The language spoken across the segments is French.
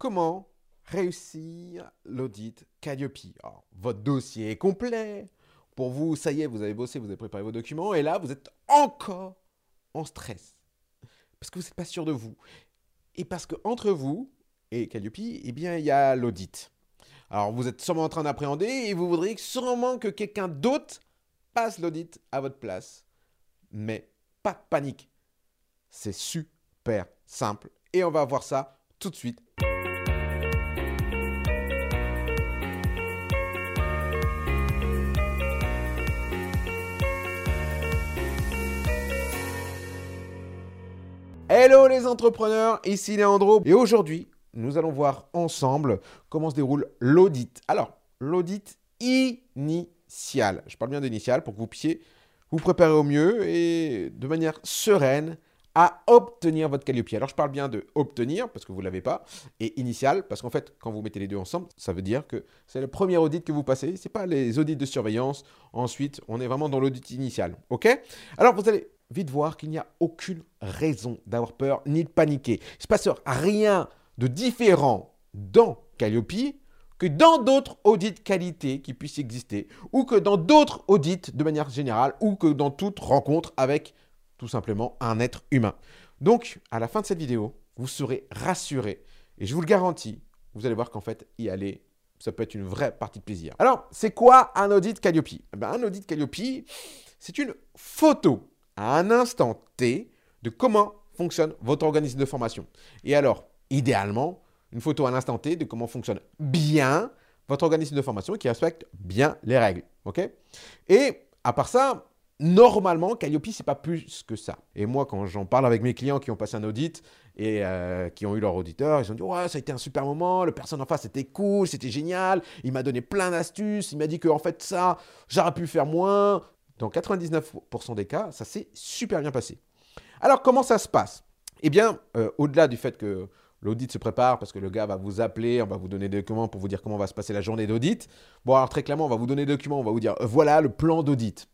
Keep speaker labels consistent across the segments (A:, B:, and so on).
A: comment réussir l'audit Calliope? Votre dossier est complet. Pour vous, ça y est, vous avez bossé, vous avez préparé vos documents, et là, vous êtes encore en stress. Parce que vous n'êtes pas sûr de vous. Et parce que entre vous et Calliope, eh bien, il y a l'audit. Alors, vous êtes sûrement en train d'appréhender et vous voudriez sûrement que quelqu'un d'autre passe l'audit à votre place. Mais pas de panique. C'est super simple. Et on va voir ça tout de suite. Hello les entrepreneurs, ici Leandro et aujourd'hui nous allons voir ensemble comment se déroule l'audit. Alors l'audit initial, je parle bien d'initial pour que vous puissiez vous préparer au mieux et de manière sereine à obtenir votre Calliope. Alors je parle bien de obtenir parce que vous ne l'avez pas et initial parce qu'en fait quand vous mettez les deux ensemble, ça veut dire que c'est le premier audit que vous passez, ce n'est pas les audits de surveillance. Ensuite, on est vraiment dans l'audit initial. OK? Alors vous allez vite voir qu'il n'y a aucune raison d'avoir peur ni de paniquer. Il ne se passe rien de différent dans Calliope que dans d'autres audits qualité qui puissent exister, ou que dans d'autres audits de manière générale, ou que dans toute rencontre avec tout simplement un être humain. Donc, à la fin de cette vidéo, vous serez rassuré. Et je vous le garantis, vous allez voir qu'en fait, y aller, ça peut être une vraie partie de plaisir. Alors, c'est quoi un audit Calliope? Eh ben, Un audit Calliope, c'est une photo à un instant T de comment fonctionne votre organisme de formation. Et alors, idéalement, une photo à l'instant T de comment fonctionne bien votre organisme de formation qui respecte bien les règles. Et à part ça, normalement, Calliope, c'est pas plus que ça. Et moi, quand j'en parle avec mes clients qui ont passé un audit et euh, qui ont eu leur auditeur, ils ont dit Ouais, ça a été un super moment, le personne en face était cool, c'était génial, il m'a donné plein d'astuces, il m'a dit que en fait, ça, j'aurais pu faire moins. Dans 99% des cas, ça s'est super bien passé. Alors, comment ça se passe? Eh bien, euh, au-delà du fait que L'audit se prépare parce que le gars va vous appeler, on va vous donner des documents pour vous dire comment va se passer la journée d'audit. Bon, alors très clairement, on va vous donner des documents, on va vous dire euh, voilà le plan d'audit.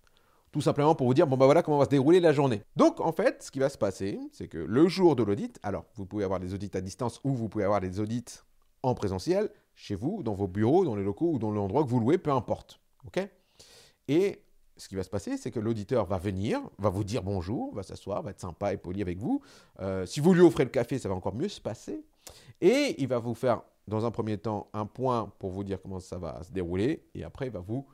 A: Tout simplement pour vous dire bon, bah voilà comment va se dérouler la journée. Donc, en fait, ce qui va se passer, c'est que le jour de l'audit, alors vous pouvez avoir des audits à distance ou vous pouvez avoir des audits en présentiel, chez vous, dans vos bureaux, dans les locaux ou dans l'endroit que vous louez, peu importe. OK? Et ce qui va se passer, c'est que l'auditeur va venir, va vous dire bonjour, va s'asseoir, va être sympa et poli avec vous. Euh, si vous lui offrez le café, ça va encore mieux se passer. Et il va vous faire, dans un premier temps, un point pour vous dire comment ça va se dérouler. Et après, il va vous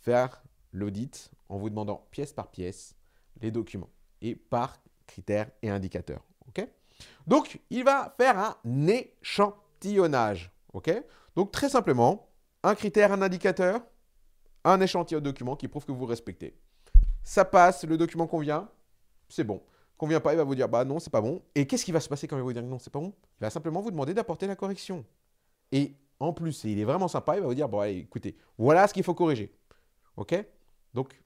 A: faire l'audit en vous demandant pièce par pièce les documents et par critères et indicateurs. Donc, il va faire un échantillonnage. Donc, très simplement, un critère, un indicateur, un échantillon de documents qui prouve que vous respectez. Ça passe, le document convient, c'est bon. Convient pas, il va vous dire bah non, c'est pas bon. Et qu'est-ce qui va se passer quand il va vous dire non, c'est pas bon? Il va simplement vous demander d'apporter la correction. Et en plus, il est vraiment sympa, il va vous dire bon, allez, écoutez, voilà ce qu'il faut corriger. OK? Donc,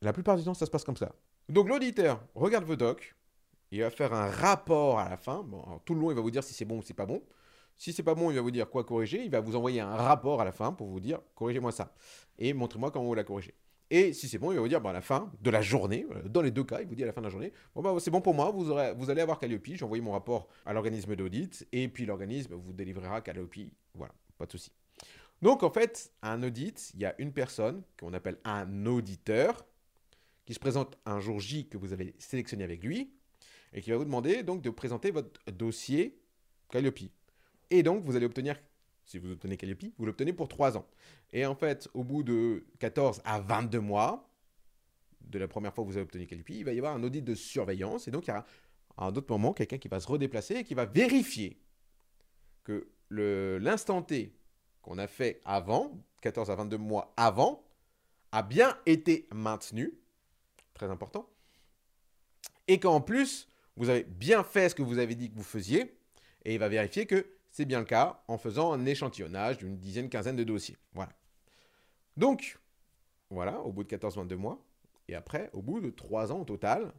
A: la plupart du temps, ça se passe comme ça. Donc, l'auditeur regarde vos docs, il va faire un rapport à la fin. Tout le long, il va vous dire si c'est bon ou si c'est pas bon. Si c'est pas bon, il va vous dire quoi corriger. Il va vous envoyer un rapport à la fin pour vous dire corrigez-moi ça et montrez-moi comment vous la corrigez. Et si c'est bon, il va vous dire bah, à la fin de la journée, euh, dans les deux cas, il vous dit à la fin de la journée bon, bah, c'est bon pour moi, vous, allez avoir Calliope. J'ai envoyé mon rapport à l'organisme d'audit et puis l'organisme vous délivrera Calliope. Voilà, pas de souci. Donc en fait, un audit, il y a une personne qu'on appelle un auditeur qui se présente un jour J que vous avez sélectionné avec lui et qui va vous demander donc de présenter votre dossier Calliope. Et donc, vous allez obtenir, si vous obtenez Calliope, vous l'obtenez pour 3 ans. Et en fait, au bout de 14 à 22 mois, de la première fois que vous avez obtenu Calliope, il va y avoir un audit de surveillance. Et donc, il y aura à un autre moment quelqu'un qui va se redéplacer et qui va vérifier que l'instant T qu'on a fait avant, 14 à 22 mois avant, a bien été maintenu. Très important. Et qu'en plus, vous avez bien fait ce que vous avez dit que vous faisiez. Et il va vérifier que c'est bien le cas en faisant un échantillonnage d'une dizaine, quinzaine de dossiers. Voilà. Donc, voilà, au bout de 14-22 mois, et après, au bout de 3 ans au total,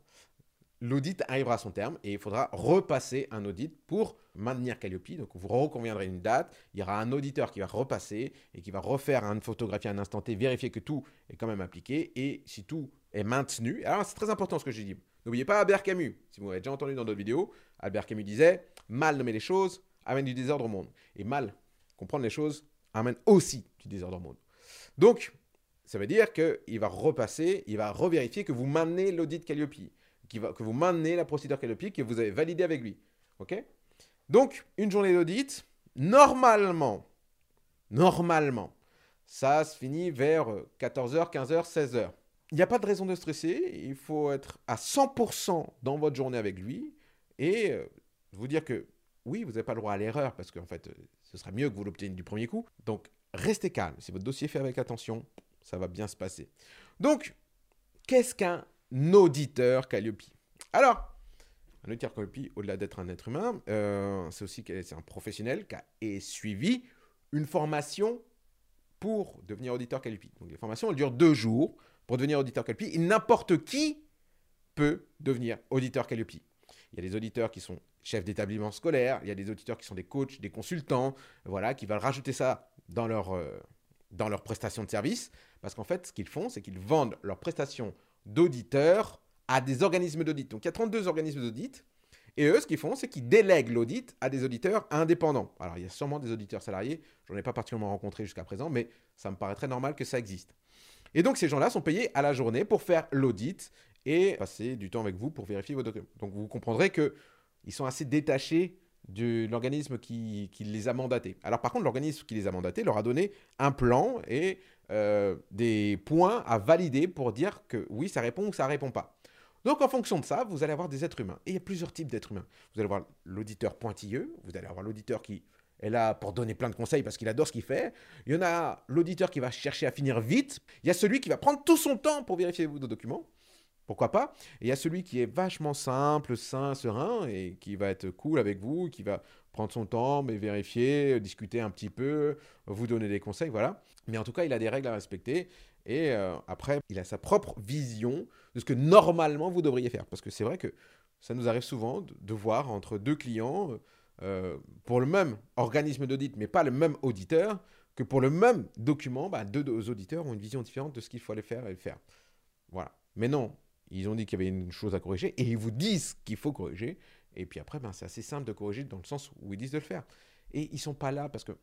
A: l'audit arrivera à son terme et il faudra repasser un audit pour maintenir Calliope. Donc, vous reconviendrez une date, il y aura un auditeur qui va repasser et qui va refaire une photographie à un instant T, vérifier que tout est quand même appliqué et si tout est maintenu. Alors, c'est très important ce que j'ai dit. N'oubliez pas Albert Camus. Si vous avez déjà entendu dans d'autres vidéos, Albert Camus disait Mal nommer les choses, amène du désordre au monde. Et mal comprendre les choses amène aussi du désordre au monde. Donc, ça veut dire qu'il va repasser, il va revérifier que vous maintenez l'audit Calliope, que vous maintenez la procédure Calliope que vous avez validée avec lui. OK? Donc, une journée d'audit, normalement, normalement, ça se finit vers 14h, 15h, 16h. Il n'y a pas de raison de stresser, il faut être à 100% dans votre journée avec lui et euh, vous dire que oui, vous n'avez pas le droit à l'erreur parce qu'en fait, ce sera mieux que vous l'obteniez du premier coup. Donc, restez calme. Si votre dossier est fait avec attention, ça va bien se passer. Donc, qu'est-ce qu'un auditeur Calliope? Alors, un auditeur Calliope, au-delà d'être un être humain, euh, c'est aussi un professionnel qui a suivi une formation pour devenir auditeur Calliope. Donc, les formations, elles durent deux jours pour devenir auditeur Calliope. Et n'importe qui peut devenir auditeur Calliope. Il y a des auditeurs qui sont chefs d'établissement scolaire, il y a des auditeurs qui sont des coachs, des consultants, voilà, qui veulent rajouter ça dans leur, euh, prestation de service. Parce qu'en fait, ce qu'ils font, c'est qu'ils vendent leurs prestations d'auditeurs à des organismes d'audit. Donc il y a 32 organismes d'audit. Et eux, ce qu'ils font, c'est qu'ils délèguent l'audit à des auditeurs indépendants. Alors, il y a sûrement des auditeurs salariés, je n'en ai pas particulièrement rencontré jusqu'à présent, mais ça me paraît très normal que ça existe. Et donc, ces gens-là sont payés à la journée pour faire l'audit et passer du temps avec vous pour vérifier vos documents. Donc, vous comprendrez qu'ils sont assez détachés de l'organisme qui, les a mandatés. Alors par contre, l'organisme qui les a mandatés leur a donné un plan et euh, des points à valider pour dire que oui, ça répond ou ça répond pas. Donc en fonction de ça, vous allez avoir des êtres humains. Et il y a plusieurs types d'êtres humains. Vous allez avoir l'auditeur pointilleux, vous allez avoir l'auditeur qui est là pour donner plein de conseils parce qu'il adore ce qu'il fait. Il y en a l'auditeur qui va chercher à finir vite. Il y a celui qui va prendre tout son temps pour vérifier vos documents. Pourquoi pas Et il y a celui qui est vachement simple, sain, serein et qui va être cool avec vous, qui va prendre son temps, mais vérifier, discuter un petit peu, vous donner des conseils, voilà. Mais en tout cas, il a des règles à respecter et euh, après, il a sa propre vision de ce que normalement vous devriez faire. Parce que c'est vrai que ça nous arrive souvent de, voir entre deux clients, euh, pour le même organisme d'audit, mais pas le même auditeur, que pour le même document, bah, deux auditeurs ont une vision différente de ce qu'il faut aller faire et faire. Voilà. Mais non, ils ont dit qu'il y avait une chose à corriger et ils vous disent qu'il faut corriger. Et puis après, ben, c'est assez simple de corriger dans le sens où ils disent de le faire. Et ils ne sont pas là parce que,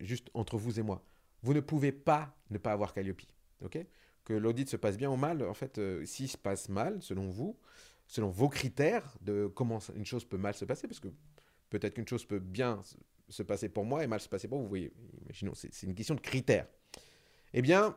A: juste entre vous et moi, vous ne pouvez pas ne pas avoir Calliope. ok? Que l'audit se passe bien ou mal, en fait, euh, s'il se passe mal, selon vous, selon vos critères de comment une chose peut mal se passer, parce que peut-être qu'une chose peut bien se passer pour moi et mal se passer pour vous, vous voyez, imaginons, c'est une question de critères. Eh bien,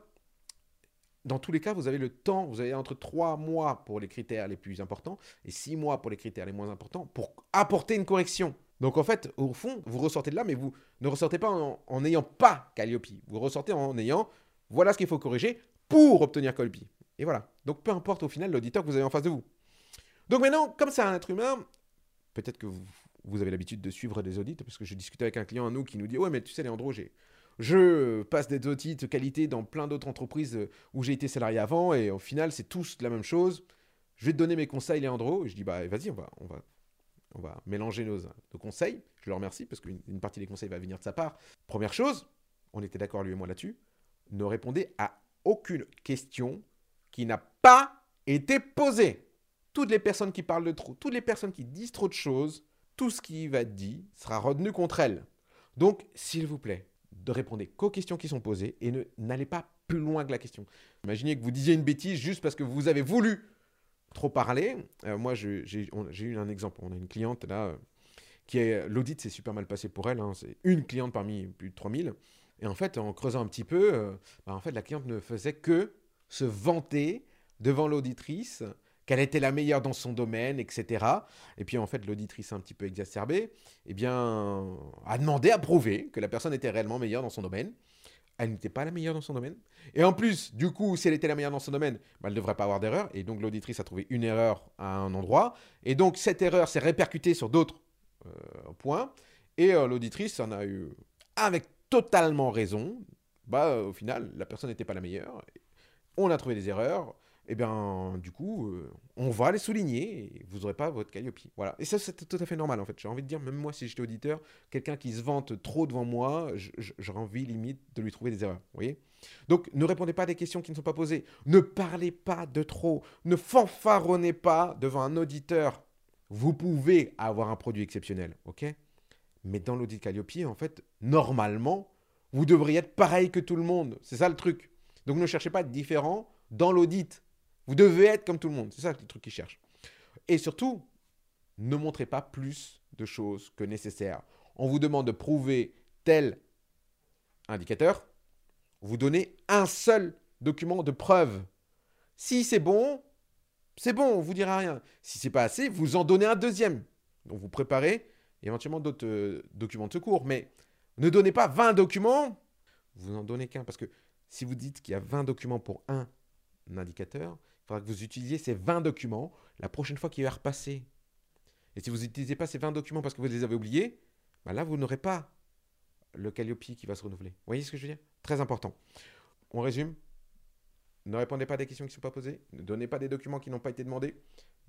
A: dans tous les cas, vous avez le temps, vous avez entre 3 mois pour les critères les plus importants et 6 mois pour les critères les moins importants pour apporter une correction. Donc en fait, au fond, vous ressortez de là, mais vous ne ressortez pas en n'ayant pas Calliope. Vous ressortez en ayant, voilà ce qu'il faut corriger pour obtenir Calliope. Et voilà. Donc peu importe au final l'auditeur que vous avez en face de vous. Donc maintenant, comme c'est un être humain, peut-être que vous, avez l'habitude de suivre des audits, parce que je discutais avec un client à nous qui nous dit, ouais mais tu sais Léandro, j'ai je passe des audits de qualité dans plein d'autres entreprises où j'ai été salarié avant et au final, c'est tous la même chose. Je vais te donner mes conseils, Léandro. Et je dis, bah, vas-y, on va, on, va, on va mélanger nos, nos conseils. Je le remercie parce qu'une partie des conseils va venir de sa part. Première chose, on était d'accord, lui et moi, là-dessus. Ne répondez à aucune question qui n'a pas été posée. Toutes les personnes qui parlent de trop, toutes les personnes qui disent trop de choses, tout ce qui va être dit sera retenu contre elles. Donc, s'il vous plaît, de répondre qu'aux questions qui sont posées et ne n'allez pas plus loin que la question. Imaginez que vous disiez une bêtise juste parce que vous avez voulu trop parler. Euh, moi, j'ai eu un exemple. On a une cliente là qui est l'audit s'est super mal passé pour elle. Hein. C'est une cliente parmi plus de 3000. Et en fait, en creusant un petit peu, euh, bah, en fait, la cliente ne faisait que se vanter devant l'auditrice qu'elle était la meilleure dans son domaine, etc. Et puis en fait, l'auditrice un petit peu exacerbée, eh bien, a demandé à prouver que la personne était réellement meilleure dans son domaine. Elle n'était pas la meilleure dans son domaine. Et en plus, du coup, si elle était la meilleure dans son domaine, bah, elle ne devrait pas avoir d'erreur. Et donc l'auditrice a trouvé une erreur à un endroit. Et donc cette erreur s'est répercutée sur d'autres euh, points. Et euh, l'auditrice en a eu, avec totalement raison, bah, au final, la personne n'était pas la meilleure. On a trouvé des erreurs eh bien, du coup, euh, on va les souligner et vous n'aurez pas votre Calliope. Voilà. Et ça, c'est tout à fait normal, en fait. J'ai envie de dire, même moi, si j'étais auditeur, quelqu'un qui se vante trop devant moi, j'aurais envie, limite, de lui trouver des erreurs. Vous voyez? Donc, ne répondez pas à des questions qui ne sont pas posées. Ne parlez pas de trop. Ne fanfaronnez pas devant un auditeur. Vous pouvez avoir un produit exceptionnel, ok? Mais dans l'audit Calliope, en fait, normalement, vous devriez être pareil que tout le monde. C'est ça le truc. Donc ne cherchez pas à être différent dans l'audit. Vous devez être comme tout le monde. C'est ça le truc qu'ils cherchent. Et surtout, ne montrez pas plus de choses que nécessaire. On vous demande de prouver tel indicateur. Vous donnez un seul document de preuve. Si c'est bon, c'est bon, on vous dira rien. Si c'est pas assez, vous en donnez un deuxième. Donc vous préparez éventuellement d'autres euh, documents de secours. Mais ne donnez pas 20 documents, vous n'en donnez qu'un. Parce que si vous dites qu'il y a 20 documents pour un indicateur, il faudra que vous utilisiez ces 20 documents la prochaine fois qu'il va repasser. Et si vous n'utilisez pas ces 20 documents parce que vous les avez oubliés, bah là, vous n'aurez pas le Calliope qui va se renouveler. Vous voyez ce que je veux dire? Très important. On résume. Ne répondez pas à des questions qui ne sont pas posées. Ne donnez pas des documents qui n'ont pas été demandés.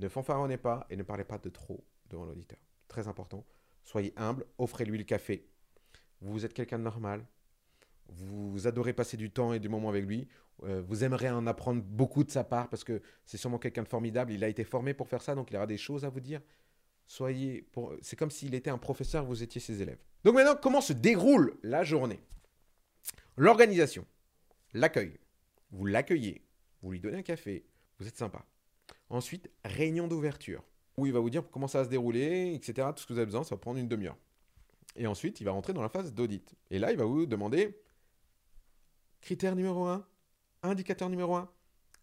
A: Ne fanfaronnez pas et ne parlez pas de trop devant l'auditeur. Très important. Soyez humble. Offrez-lui le café. Vous êtes quelqu'un de normal. Vous adorez passer du temps et du moment avec lui. Euh, vous aimeriez en apprendre beaucoup de sa part parce que c'est sûrement quelqu'un de formidable. Il a été formé pour faire ça, donc il aura des choses à vous dire. Soyez, pour... c'est comme s'il était un professeur, vous étiez ses élèves. Donc maintenant, comment se déroule la journée? L'organisation, l'accueil. Vous l'accueillez, vous lui donnez un café, vous êtes sympa. Ensuite, réunion d'ouverture, où il va vous dire comment ça va se dérouler, etc. Tout ce que vous avez besoin, ça va prendre une demi-heure. Et ensuite, il va rentrer dans la phase d'audit. Et là, il va vous demander critère numéro 1, indicateur numéro 1,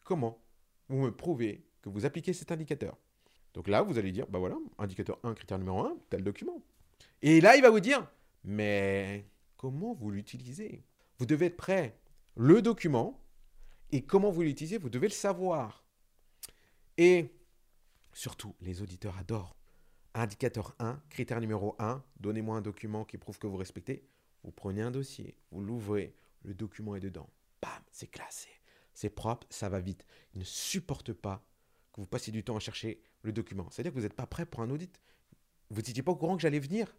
A: comment vous me prouvez que vous appliquez cet indicateur? Donc là, vous allez dire, bah voilà, indicateur 1, critère numéro 1, tel document. Et là, il va vous dire, mais comment vous l'utilisez? Vous devez être prêt. Le document et comment vous l'utilisez, vous devez le savoir. Et surtout, les auditeurs adorent. Indicateur 1, critère numéro 1, donnez-moi un document qui prouve que vous respectez. Vous prenez un dossier, vous l'ouvrez, le document est dedans. Bam, c'est classé. C'est propre, ça va vite. Ils ne supportent pas que vous passiez du temps à chercher le document. C'est-à-dire que vous n'êtes pas prêt pour un audit. Vous n'étiez pas au courant que j'allais venir.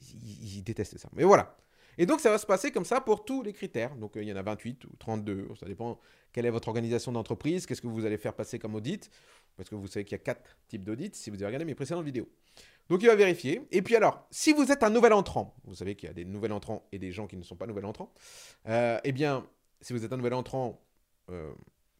A: Ils, détestent ça. Mais voilà. Et donc, ça va se passer comme ça pour tous les critères. Donc, euh, il y en a 28 ou 32. Ça dépend quelle est votre organisation d'entreprise, qu'est-ce que vous allez faire passer comme audit? Parce que vous savez qu'il y a quatre types d'audits si vous avez regardé mes précédentes vidéos. Donc, il va vérifier. Et puis, alors, si vous êtes un nouvel entrant, vous savez qu'il y a des nouveaux entrants et des gens qui ne sont pas nouvel entrants. Euh, eh bien, si vous êtes un nouvel entrant, euh,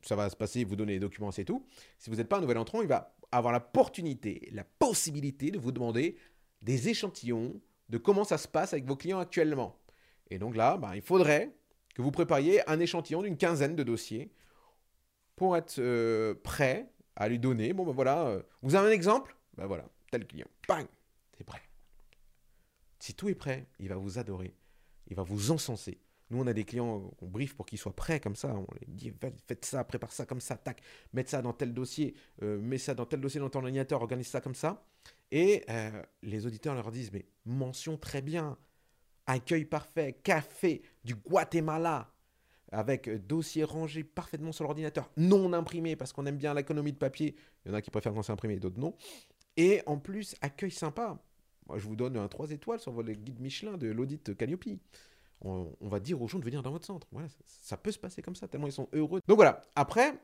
A: ça va se passer, vous donnez les documents, c'est tout. Si vous n'êtes pas un nouvel entrant, il va avoir l'opportunité, la possibilité de vous demander des échantillons de comment ça se passe avec vos clients actuellement. Et donc là, bah, il faudrait que vous prépariez un échantillon d'une quinzaine de dossiers pour être euh, prêt à lui donner. Bon, ben voilà, euh, vous avez un exemple? Ben voilà, tel client. Bang C'est prêt. Si tout est prêt, il va vous adorer. Il va vous encenser. Nous, on a des clients qu'on brief pour qu'ils soient prêts comme ça. On les dit faites ça, prépare ça comme ça, tac, mettez ça dans tel dossier, euh, mets ça dans tel dossier dans ton ordinateur, organise ça comme ça. Et euh, les auditeurs leur disent mais mention très bien, accueil parfait, café du Guatemala, avec dossier rangé parfaitement sur l'ordinateur, non imprimé parce qu'on aime bien l'économie de papier. Il y en a qui préfèrent quand c'est imprimé, d'autres non. Et en plus, accueil sympa. Moi, je vous donne un 3 étoiles sur votre guide Michelin de l'audit Calliope on, va dire aux gens de venir dans votre centre. Voilà, ça, peut se passer comme ça, tellement ils sont heureux. Donc voilà, après,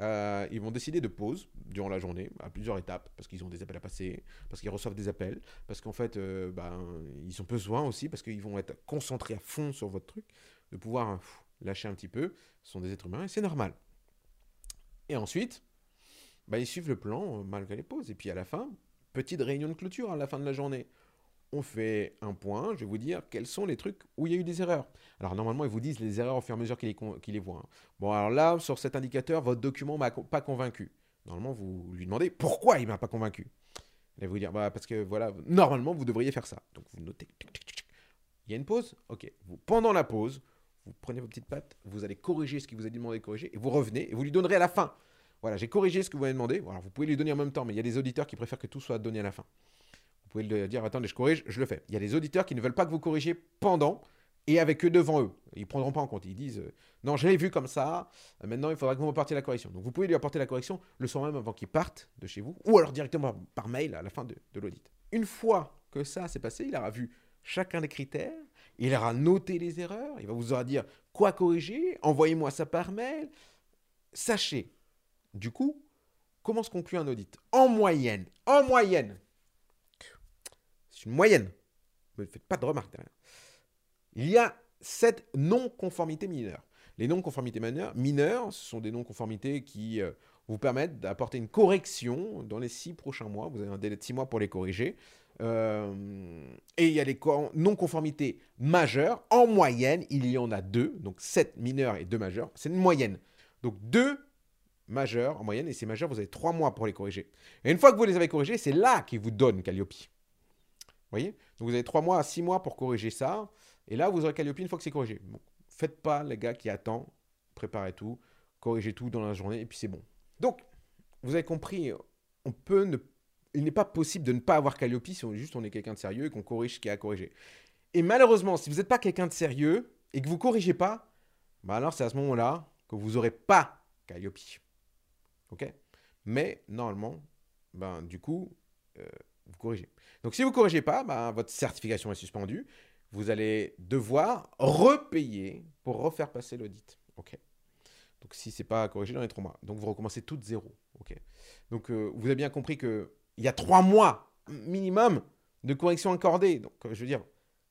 A: euh, ils vont décider de pause durant la journée, à plusieurs étapes, parce qu'ils ont des appels à passer, parce qu'ils reçoivent des appels, parce qu'en fait, euh, ben, ils ont besoin aussi, parce qu'ils vont être concentrés à fond sur votre truc, de pouvoir lâcher un petit peu. Ce sont des êtres humains et c'est normal. Et ensuite, ben, ils suivent le plan euh, malgré les pauses. Et puis à la fin, petite réunion de clôture à la fin de la journée on fait un point, je vais vous dire quels sont les trucs où il y a eu des erreurs. Alors normalement, ils vous disent les erreurs au fur et à mesure qu'ils les, voient. Hein. Bon, alors là, sur cet indicateur, votre document m'a pas convaincu. Normalement, vous lui demandez pourquoi il m'a pas convaincu. Il va vous dire, bah, parce que voilà, normalement, vous devriez faire ça. Donc vous notez. Il y a une pause Ok. Pendant la pause, vous prenez vos petites pattes, vous allez corriger ce qu'il vous a demandé de corriger, et vous revenez, et vous lui donnerez à la fin. Voilà, j'ai corrigé ce que vous m'avez demandé. Voilà, vous pouvez lui donner en même temps, mais il y a des auditeurs qui préfèrent que tout soit donné à la fin. Vous pouvez le dire, attendez, je corrige, je le fais. Il y a des auditeurs qui ne veulent pas que vous corrigiez pendant et avec eux devant eux. Ils ne prendront pas en compte. Ils disent, euh, non, je l'ai vu comme ça, euh, maintenant il faudra que vous m'apportiez la correction. Donc vous pouvez lui apporter la correction le soir même avant qu'il parte de chez vous, ou alors directement par mail à la fin de, de l'audit. Une fois que ça s'est passé, il aura vu chacun des critères, il aura noté les erreurs, il va vous aura dire quoi corriger, envoyez-moi ça par mail. Sachez, du coup, comment se conclut un audit? En moyenne, en moyenne, c'est une moyenne. ne faites pas de remarques derrière. Il y a sept non-conformités mineures. Les non-conformités mineures, ce sont des non-conformités qui euh, vous permettent d'apporter une correction dans les six prochains mois. Vous avez un délai de six mois pour les corriger. Euh, et il y a les non-conformités majeures. En moyenne, il y en a deux. Donc sept mineurs et deux majeurs. C'est une moyenne. Donc deux majeurs en moyenne. Et ces majeurs, vous avez trois mois pour les corriger. Et une fois que vous les avez corrigés, c'est là qu'ils vous donnent Calliope. Vous voyez? Donc vous avez trois mois à six mois pour corriger ça. Et là, vous aurez Calliope une fois que c'est corrigé. Bon, faites pas les gars qui attendent. Préparez tout. Corrigez tout dans la journée. Et puis c'est bon. Donc, vous avez compris, on peut ne, il n'est pas possible de ne pas avoir Calliope si on, juste on est quelqu'un de sérieux et qu'on corrige ce qui est à corriger. Et malheureusement, si vous n'êtes pas quelqu'un de sérieux et que vous ne corrigez pas, bah alors c'est à ce moment-là que vous n'aurez pas Calliope. OK? Mais normalement, ben, du coup, euh, vous corrigez. Donc si vous ne corrigez pas, ben, votre certification est suspendue. Vous allez devoir repayer pour refaire passer l'audit. OK? Donc si c'est pas corrigé dans les trois mois. Donc vous recommencez tout de zéro. ok? Donc euh, vous avez bien compris qu'il y a trois mois minimum de correction accordée. Donc euh, je veux dire,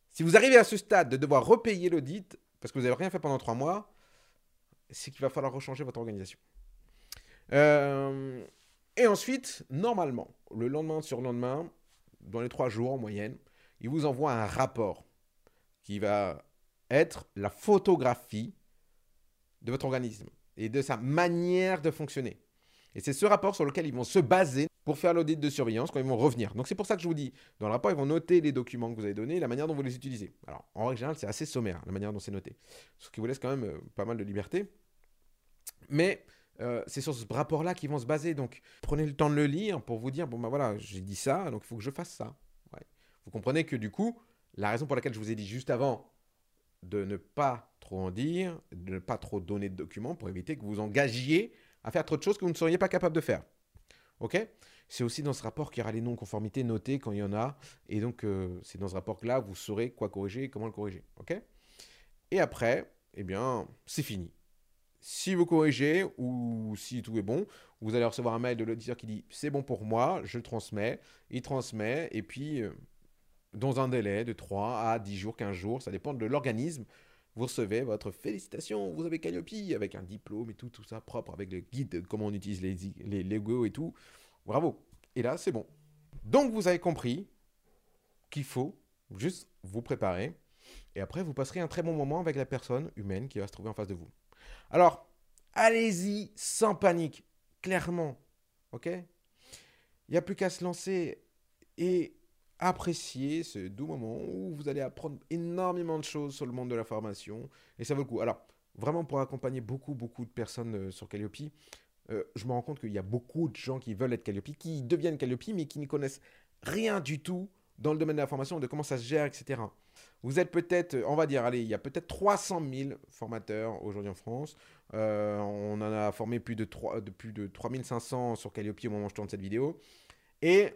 A: si vous arrivez à ce stade de devoir repayer l'audit parce que vous n'avez rien fait pendant trois mois, c'est qu'il va falloir rechanger votre organisation. Euh, et ensuite, normalement, le lendemain sur le lendemain, dans les trois jours en moyenne, il vous envoie un rapport qui va être la photographie de votre organisme et de sa manière de fonctionner. Et c'est ce rapport sur lequel ils vont se baser pour faire l'audit de surveillance quand ils vont revenir. Donc c'est pour ça que je vous dis, dans le rapport, ils vont noter les documents que vous avez donnés la manière dont vous les utilisez. Alors en règle générale, c'est assez sommaire, la manière dont c'est noté. Ce qui vous laisse quand même euh, pas mal de liberté. Mais euh, c'est sur ce rapport-là qu'ils vont se baser. Donc prenez le temps de le lire pour vous dire, bon ben voilà, j'ai dit ça, donc il faut que je fasse ça. Vous comprenez que du coup, la raison pour laquelle je vous ai dit juste avant de ne pas trop en dire, de ne pas trop donner de documents pour éviter que vous vous engagiez à faire trop de choses que vous ne seriez pas capable de faire. Ok? C'est aussi dans ce rapport qu'il y aura les non-conformités notées quand il y en a. Et donc, euh, c'est dans ce rapport-là, vous saurez quoi corriger et comment le corriger. Ok? Et après, eh bien, c'est fini. Si vous corrigez ou si tout est bon, vous allez recevoir un mail de l'auditeur qui dit c'est bon pour moi, je le transmets. Il transmet et puis euh, dans un délai de 3 à 10 jours, 15 jours, ça dépend de l'organisme, vous recevez votre félicitation, vous avez Calliope avec un diplôme et tout, tout ça propre avec le guide, comment on utilise les, les Lego et tout. Bravo. Et là, c'est bon. Donc, vous avez compris qu'il faut juste vous préparer et après, vous passerez un très bon moment avec la personne humaine qui va se trouver en face de vous. Alors, allez-y sans panique, clairement. OK? Il n'y a plus qu'à se lancer et apprécier ce doux moment où vous allez apprendre énormément de choses sur le monde de la formation et ça vaut le coup. Alors, vraiment pour accompagner beaucoup, beaucoup de personnes euh, sur Calliope, euh, je me rends compte qu'il y a beaucoup de gens qui veulent être Calliope, qui deviennent Calliope, mais qui ne connaissent rien du tout dans le domaine de la formation, de comment ça se gère, etc. Vous êtes peut-être, on va dire, allez, il y a peut-être 300 000 formateurs aujourd'hui en France. Euh, on en a formé plus de, 3, de plus de 3500 sur Calliope au moment où je tourne cette vidéo. Et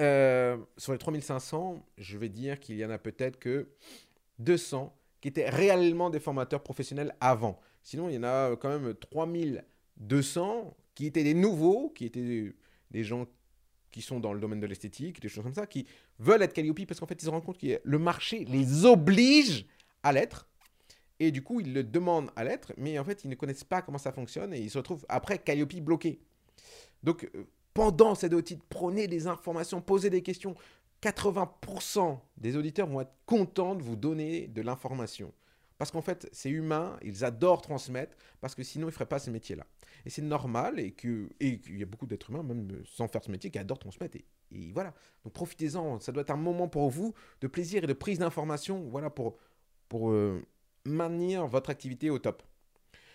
A: euh, sur les 3500, je vais dire qu'il y en a peut-être que 200 qui étaient réellement des formateurs professionnels avant. Sinon, il y en a quand même 3200 qui étaient des nouveaux, qui étaient des gens qui sont dans le domaine de l'esthétique, des choses comme ça, qui veulent être Calliope parce qu'en fait, ils se rendent compte que le marché les oblige à l'être. Et du coup, ils le demandent à l'être, mais en fait, ils ne connaissent pas comment ça fonctionne et ils se retrouvent après Calliope bloqué. Donc, euh, pendant cette audit, prenez des informations, posez des questions. 80% des auditeurs vont être contents de vous donner de l'information. Parce qu'en fait, c'est humain, ils adorent transmettre, parce que sinon, ils ne feraient pas ce métier-là. Et c'est normal, et qu'il y a beaucoup d'êtres humains, même sans faire ce métier, qui adorent transmettre. Et, voilà. Donc profitez-en, ça doit être un moment pour vous de plaisir et de prise d'information, voilà, pour, pour euh, maintenir votre activité au top.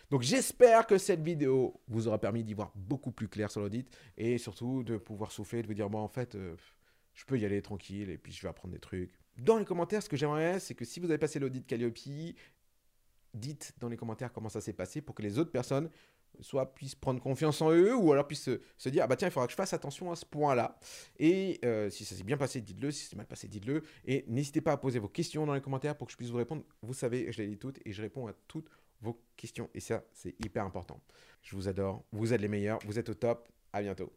A: Donc j'espère que cette vidéo vous aura permis d'y voir beaucoup plus clair sur l'audit et surtout de pouvoir souffler, de vous dire, bon en fait, euh, je peux y aller tranquille et puis je vais apprendre des trucs. Dans les commentaires, ce que j'aimerais, c'est que si vous avez passé l'audit Calliope, dites dans les commentaires comment ça s'est passé pour que les autres personnes soit puissent prendre confiance en eux ou alors puissent se, dire ah bah tiens il faudra que je fasse attention à ce point là et euh, si ça s'est bien passé dites-le si c'est mal passé dites-le et n'hésitez pas à poser vos questions dans les commentaires pour que je puisse vous répondre vous savez je les lis toutes et je réponds à toutes vos questions. Et ça, c'est hyper important. Je vous adore. Vous êtes les meilleurs. Vous êtes au top. À bientôt.